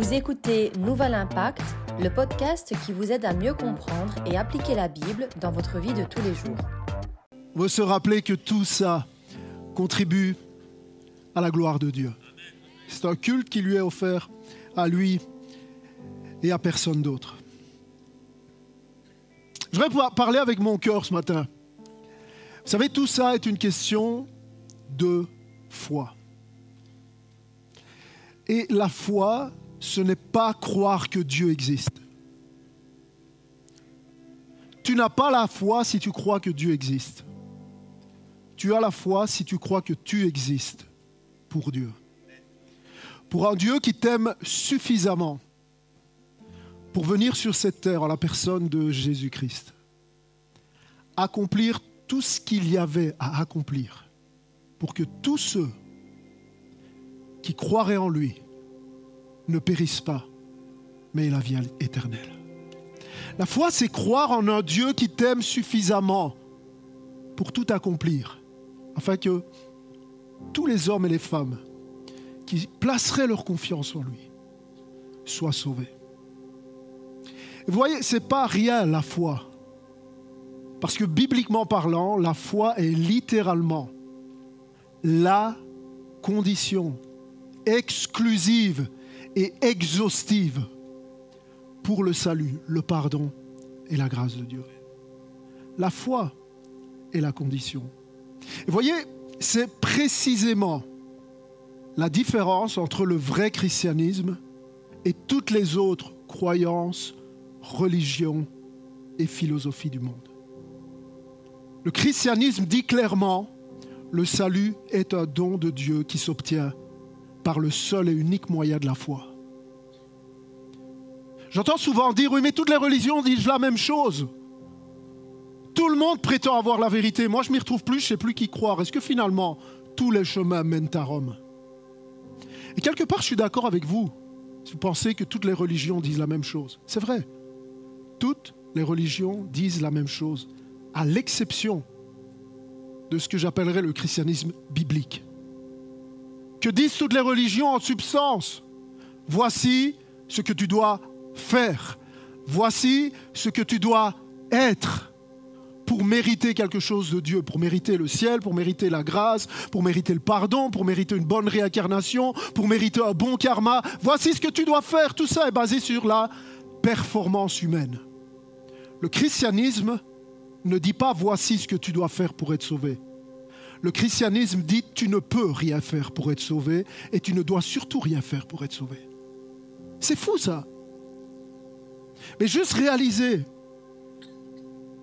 Vous écoutez Nouvel Impact, le podcast qui vous aide à mieux comprendre et appliquer la Bible dans votre vie de tous les jours. Veut se rappeler que tout ça contribue à la gloire de Dieu. C'est un culte qui lui est offert à lui et à personne d'autre. Je voudrais pouvoir parler avec mon cœur ce matin. Vous savez, tout ça est une question de foi. Et la foi, ce n'est pas croire que Dieu existe. Tu n'as pas la foi si tu crois que Dieu existe. Tu as la foi si tu crois que tu existes pour Dieu. Pour un Dieu qui t'aime suffisamment pour venir sur cette terre en la personne de Jésus-Christ. Accomplir tout ce qu'il y avait à accomplir pour que tous ceux qui croiraient en lui ne périssent pas, mais la vie éternelle. La foi, c'est croire en un Dieu qui t'aime suffisamment pour tout accomplir, afin que tous les hommes et les femmes qui placeraient leur confiance en lui soient sauvés. Vous voyez, ce n'est pas rien la foi. Parce que bibliquement parlant, la foi est littéralement la condition exclusive et exhaustive pour le salut, le pardon et la grâce de Dieu. La foi est la condition. vous voyez, c'est précisément la différence entre le vrai christianisme et toutes les autres croyances, religions et philosophies du monde. Le christianisme dit clairement, le salut est un don de Dieu qui s'obtient par le seul et unique moyen de la foi. J'entends souvent dire, oui, mais toutes les religions disent la même chose. Tout le monde prétend avoir la vérité. Moi, je m'y retrouve plus, je ne sais plus qui croire. Est-ce que finalement, tous les chemins mènent à Rome? Et quelque part, je suis d'accord avec vous. Si vous pensez que toutes les religions disent la même chose. C'est vrai. Toutes les religions disent la même chose, à l'exception de ce que j'appellerais le christianisme biblique. Que disent toutes les religions en substance Voici ce que tu dois faire. Voici ce que tu dois être pour mériter quelque chose de Dieu, pour mériter le ciel, pour mériter la grâce, pour mériter le pardon, pour mériter une bonne réincarnation, pour mériter un bon karma. Voici ce que tu dois faire. Tout ça est basé sur la performance humaine. Le christianisme ne dit pas voici ce que tu dois faire pour être sauvé. Le christianisme dit tu ne peux rien faire pour être sauvé et tu ne dois surtout rien faire pour être sauvé. C'est fou ça. Mais juste réaliser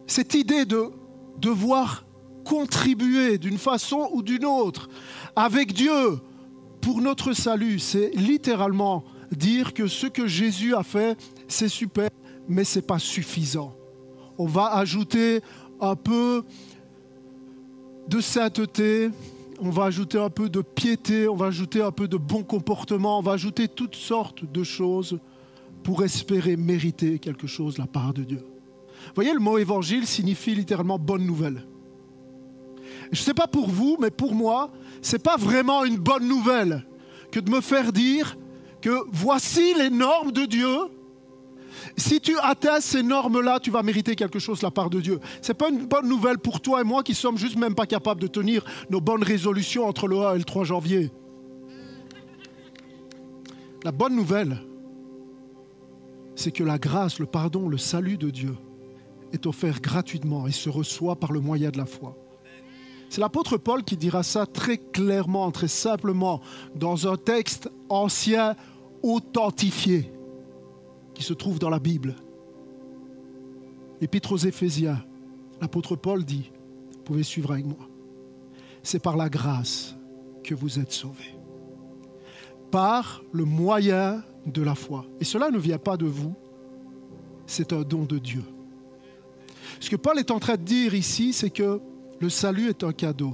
cette idée de devoir contribuer d'une façon ou d'une autre avec Dieu pour notre salut, c'est littéralement dire que ce que Jésus a fait, c'est super, mais ce n'est pas suffisant. On va ajouter un peu de sainteté, on va ajouter un peu de piété, on va ajouter un peu de bon comportement, on va ajouter toutes sortes de choses pour espérer mériter quelque chose de la part de Dieu. Vous voyez, le mot évangile signifie littéralement bonne nouvelle. Je ne sais pas pour vous, mais pour moi, ce n'est pas vraiment une bonne nouvelle que de me faire dire que voici les normes de Dieu si tu atteins ces normes-là, tu vas mériter quelque chose de la part de Dieu. Ce n'est pas une bonne nouvelle pour toi et moi qui sommes juste même pas capables de tenir nos bonnes résolutions entre le 1 et le 3 janvier. La bonne nouvelle, c'est que la grâce, le pardon, le salut de Dieu est offert gratuitement et se reçoit par le moyen de la foi. C'est l'apôtre Paul qui dira ça très clairement, très simplement, dans un texte ancien authentifié qui se trouve dans la Bible. L'Épître aux Éphésiens, l'apôtre Paul dit, vous pouvez suivre avec moi, c'est par la grâce que vous êtes sauvés. Par le moyen de la foi. Et cela ne vient pas de vous, c'est un don de Dieu. Ce que Paul est en train de dire ici, c'est que le salut est un cadeau.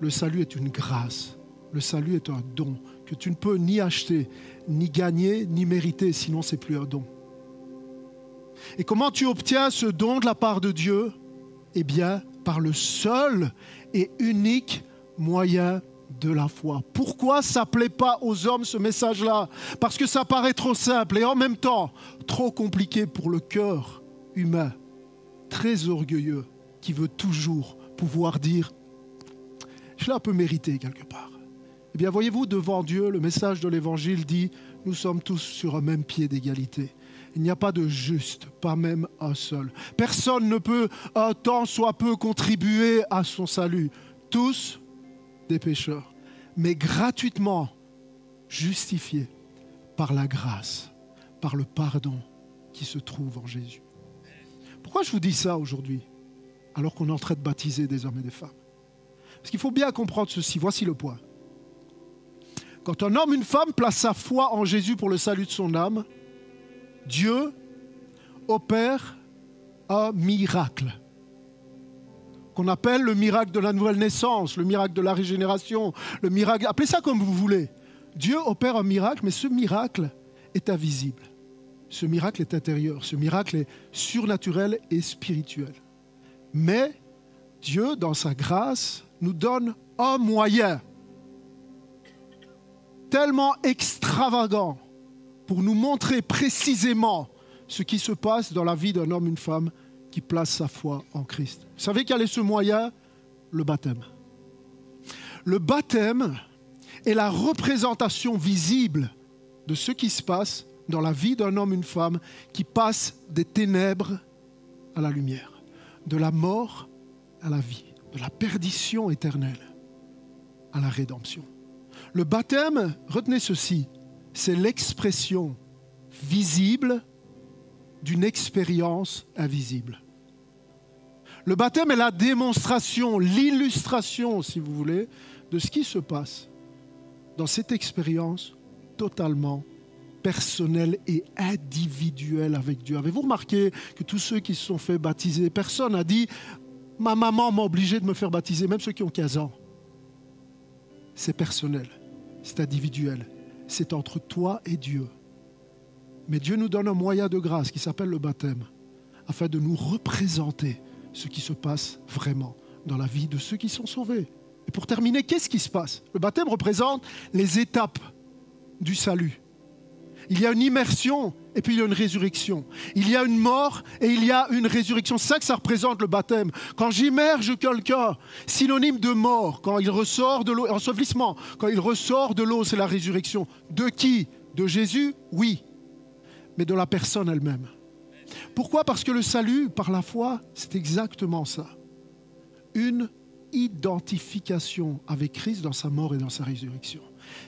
Le salut est une grâce. Le salut est un don que tu ne peux ni acheter, ni gagner, ni mériter, sinon c'est plus un don. Et comment tu obtiens ce don de la part de Dieu? Eh bien, par le seul et unique moyen de la foi. Pourquoi ça plaît pas aux hommes ce message-là? Parce que ça paraît trop simple et en même temps trop compliqué pour le cœur humain, très orgueilleux, qui veut toujours pouvoir dire je l'ai un peu mérité quelque part. Eh bien, voyez-vous, devant Dieu, le message de l'Évangile dit, nous sommes tous sur un même pied d'égalité. Il n'y a pas de juste, pas même un seul. Personne ne peut, un tant soit peu, contribuer à son salut. Tous des pécheurs, mais gratuitement justifiés par la grâce, par le pardon qui se trouve en Jésus. Pourquoi je vous dis ça aujourd'hui, alors qu'on est en train de baptiser des hommes et des femmes? Parce qu'il faut bien comprendre ceci. Voici le point. Quand un homme, une femme place sa foi en Jésus pour le salut de son âme, Dieu opère un miracle qu'on appelle le miracle de la nouvelle naissance, le miracle de la régénération, le miracle, appelez ça comme vous voulez. Dieu opère un miracle, mais ce miracle est invisible. Ce miracle est intérieur, ce miracle est surnaturel et spirituel. Mais Dieu, dans sa grâce, nous donne un moyen tellement extravagant pour nous montrer précisément ce qui se passe dans la vie d'un homme, une femme qui place sa foi en Christ. Vous savez quel est ce moyen? Le baptême. Le baptême est la représentation visible de ce qui se passe dans la vie d'un homme, une femme qui passe des ténèbres à la lumière, de la mort à la vie, de la perdition éternelle à la rédemption. Le baptême, retenez ceci, c'est l'expression visible d'une expérience invisible. Le baptême est la démonstration, l'illustration, si vous voulez, de ce qui se passe dans cette expérience totalement personnelle et individuelle avec Dieu. Avez-vous remarqué que tous ceux qui se sont fait baptiser, personne n'a dit Ma maman m'a obligé de me faire baptiser, même ceux qui ont 15 ans. C'est personnel c'est individuel. C'est entre toi et Dieu. Mais Dieu nous donne un moyen de grâce qui s'appelle le baptême, afin de nous représenter ce qui se passe vraiment dans la vie de ceux qui sont sauvés. Et pour terminer, qu'est-ce qui se passe? Le baptême représente les étapes du salut. Il y a une immersion et puis il y a une résurrection. Il y a une mort et il y a une résurrection. C'est ça que ça représente le baptême. Quand j'immerge quelqu'un, synonyme de mort, quand il ressort de l'eau, ensevelissement, quand il ressort de l'eau, c'est la résurrection. De qui? De Jésus? Oui. Mais de la personne elle-même. Pourquoi? Parce que le salut, par la foi, c'est exactement ça. Une identification avec Christ dans sa mort et dans sa résurrection.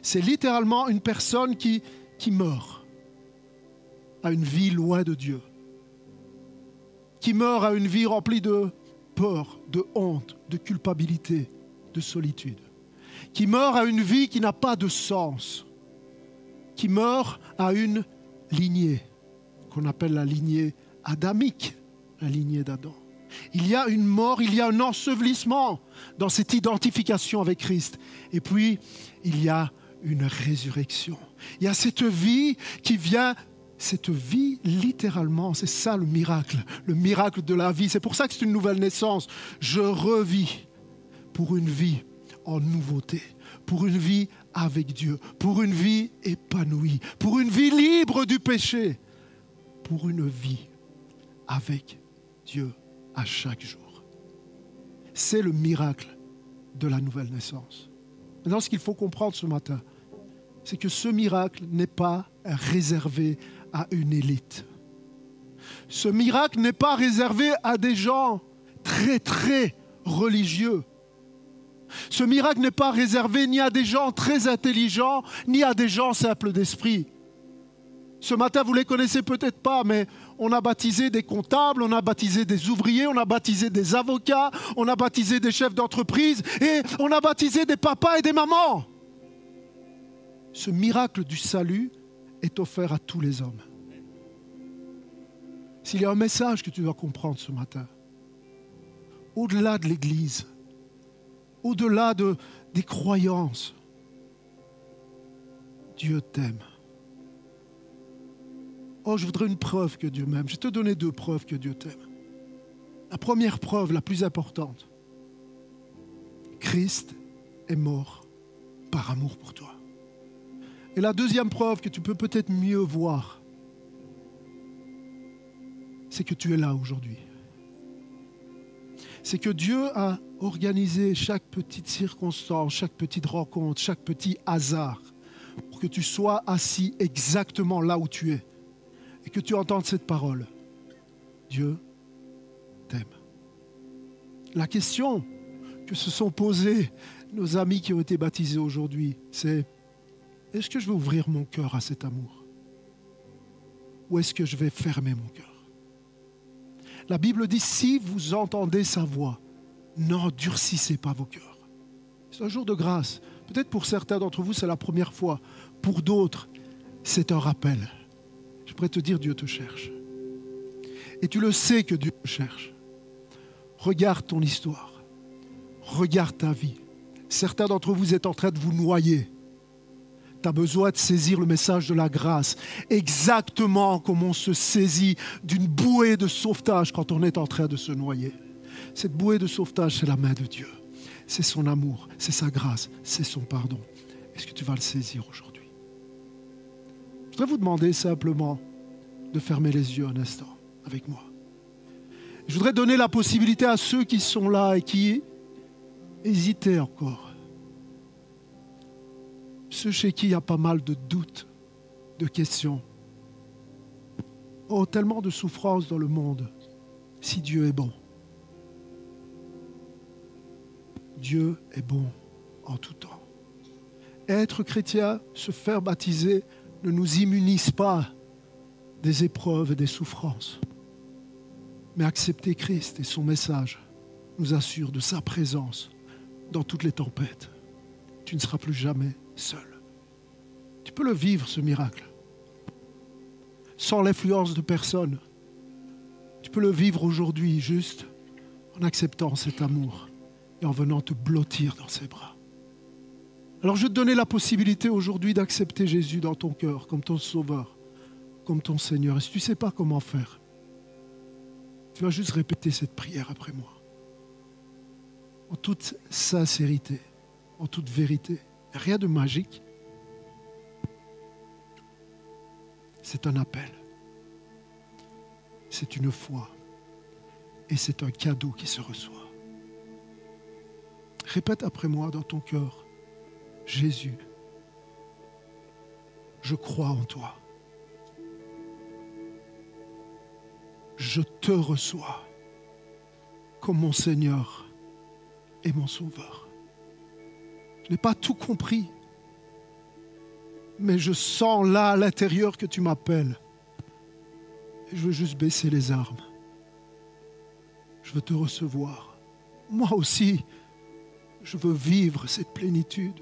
C'est littéralement une personne qui qui meurt à une vie loin de Dieu, qui meurt à une vie remplie de peur, de honte, de culpabilité, de solitude, qui meurt à une vie qui n'a pas de sens, qui meurt à une lignée qu'on appelle la lignée adamique, la lignée d'Adam. Il y a une mort, il y a un ensevelissement dans cette identification avec Christ. Et puis, il y a une résurrection. Il y a cette vie qui vient, cette vie littéralement, c'est ça le miracle, le miracle de la vie. C'est pour ça que c'est une nouvelle naissance. Je revis pour une vie en nouveauté, pour une vie avec Dieu, pour une vie épanouie, pour une vie libre du péché, pour une vie avec Dieu à chaque jour. C'est le miracle de la nouvelle naissance. Maintenant, ce qu'il faut comprendre ce matin, c'est que ce miracle n'est pas réservé à une élite. Ce miracle n'est pas réservé à des gens très très religieux. Ce miracle n'est pas réservé ni à des gens très intelligents, ni à des gens simples d'esprit. Ce matin, vous ne les connaissez peut-être pas, mais on a baptisé des comptables, on a baptisé des ouvriers, on a baptisé des avocats, on a baptisé des chefs d'entreprise et on a baptisé des papas et des mamans ce miracle du salut est offert à tous les hommes. S'il y a un message que tu dois comprendre ce matin, au-delà de l'Église, au-delà de, des croyances, Dieu t'aime. Oh, je voudrais une preuve que Dieu m'aime. Je vais te donner deux preuves que Dieu t'aime. La première preuve, la plus importante, Christ est mort par amour pour toi. Et la deuxième preuve que tu peux peut-être mieux voir, c'est que tu es là aujourd'hui. C'est que Dieu a organisé chaque petite circonstance, chaque petite rencontre, chaque petit hasard pour que tu sois assis exactement là où tu es et que tu entendes cette parole. Dieu t'aime. La question que se sont posées nos amis qui ont été baptisés aujourd'hui, c'est est-ce que je vais ouvrir mon cœur à cet amour? Ou est-ce que je vais fermer mon cœur? La Bible dit, si vous entendez sa voix, n'endurcissez pas vos cœurs. C'est un jour de grâce. Peut-être pour certains d'entre vous, c'est la première fois. Pour d'autres, c'est un rappel. Je pourrais te dire, Dieu te cherche. Et tu le sais que Dieu te cherche. Regarde ton histoire. Regarde ta vie. Certains d'entre vous êtes en train de vous noyer. Tu as besoin de saisir le message de la grâce, exactement comme on se saisit d'une bouée de sauvetage quand on est en train de se noyer. Cette bouée de sauvetage, c'est la main de Dieu. C'est son amour, c'est sa grâce, c'est son pardon. Est-ce que tu vas le saisir aujourd'hui? Je voudrais vous demander simplement de fermer les yeux un instant avec moi. Je voudrais donner la possibilité à ceux qui sont là et qui hésitaient encore ceux chez qui il y a pas mal de doutes, de questions. Oh, tellement de souffrances dans le monde, si Dieu est bon. Dieu est bon en tout temps. Être chrétien, se faire baptiser, ne nous immunise pas des épreuves et des souffrances. Mais accepter Christ et son message nous assure de sa présence dans toutes les tempêtes. Tu ne seras plus jamais seul. Tu peux le vivre, ce miracle, sans l'influence de personne. Tu peux le vivre aujourd'hui juste en acceptant cet amour et en venant te blottir dans ses bras. Alors je te donner la possibilité aujourd'hui d'accepter Jésus dans ton cœur comme ton sauveur, comme ton Seigneur. Et si tu ne sais pas comment faire, tu vas juste répéter cette prière après moi. En toute sincérité, en toute vérité. Rien de magique. C'est un appel. C'est une foi. Et c'est un cadeau qui se reçoit. Répète après moi dans ton cœur, Jésus, je crois en toi. Je te reçois comme mon Seigneur et mon Sauveur. Je n'ai pas tout compris. Mais je sens là à l'intérieur que tu m'appelles. Je veux juste baisser les armes. Je veux te recevoir. Moi aussi, je veux vivre cette plénitude.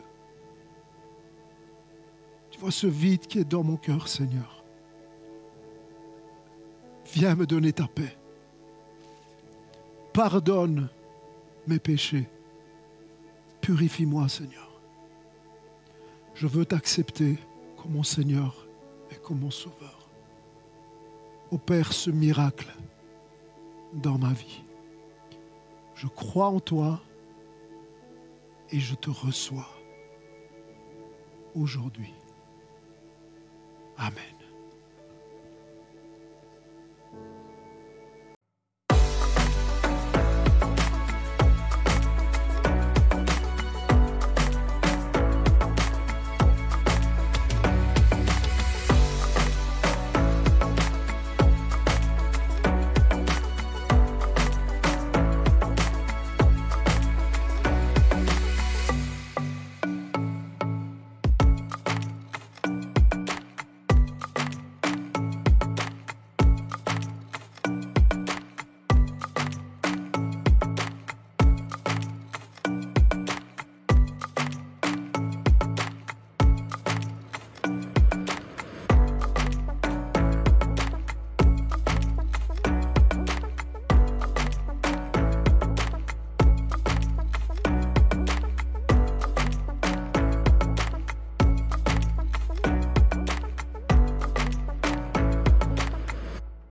Tu vois ce vide qui est dans mon cœur, Seigneur. Viens me donner ta paix. Pardonne mes péchés. Purifie-moi, Seigneur. Je veux t'accepter comme mon Seigneur et comme mon Sauveur. Opère ce miracle dans ma vie. Je crois en toi et je te reçois aujourd'hui. Amen.